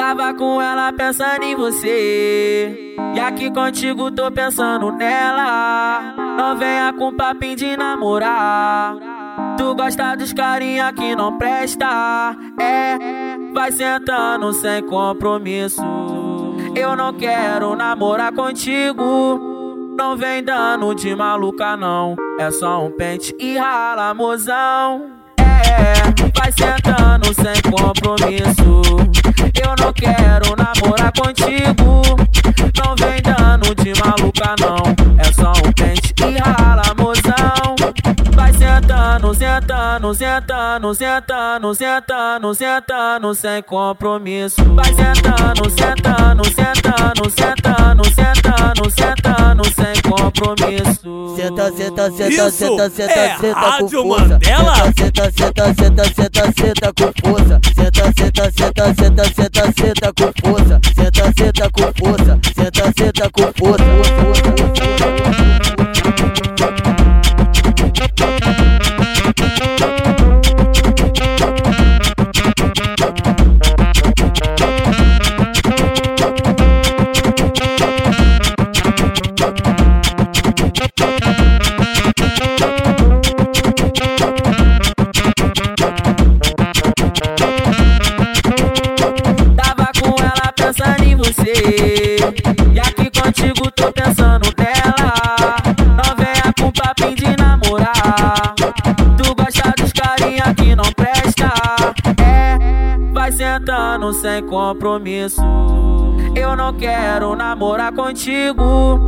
Tava com ela pensando em você. E aqui contigo tô pensando nela. Não venha com papinho de namorar. Tu gosta dos carinha que não presta. É, vai sentando sem compromisso. Eu não quero namorar contigo. Não vem dando de maluca, não. É só um pente e rala, mozão. É, vai sentando sem compromisso. Quero namorar contigo. Não vem dando de maluca, não. É só um pente e rala, mozão. Vai sentando, sentando, sentando, sentando, sentando, sentando, sem compromisso. Vai sentando, sentando, sentando, sentando, sentando, sentando, sem compromisso. Senta, senta, senta, senta, senta, é senta com força. Mandela? Senta, senta, senta, senta, senta com força. Senta, senta, senta, senta, senta, senta com força. Senta, senta com força. Senta, senta com força. Sentando sem compromisso. Eu não quero namorar contigo.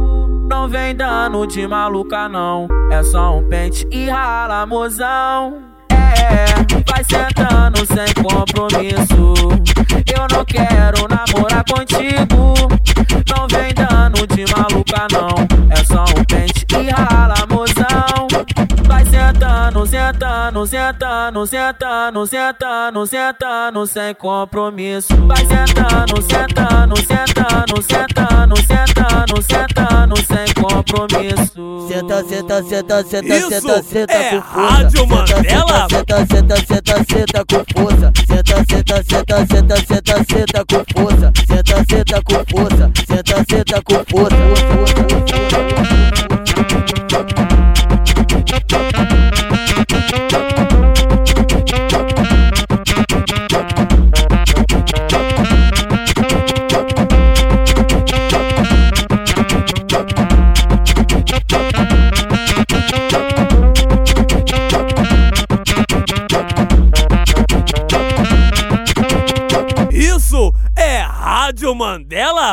Não vem dando de maluca, não. É só um pente e rala, mozão. É, vai sentando sem compromisso. Eu não quero namorar contigo. Não vem dando de maluca, não. Sentando, sentando, sentando, sentando, sentando, sentando, sem compromisso. Vai sentando, sentando, sentando, sentando, sentando, sentando, sem compromisso. Senta, senta, senta, senta, Isso senta, senta é com força. Rádio Senta? Senta, senta, senta, senta com força. Senta, senta, senta, senta, senta, senta com força. Senta, senta com força. Senta, senta com força. Mandela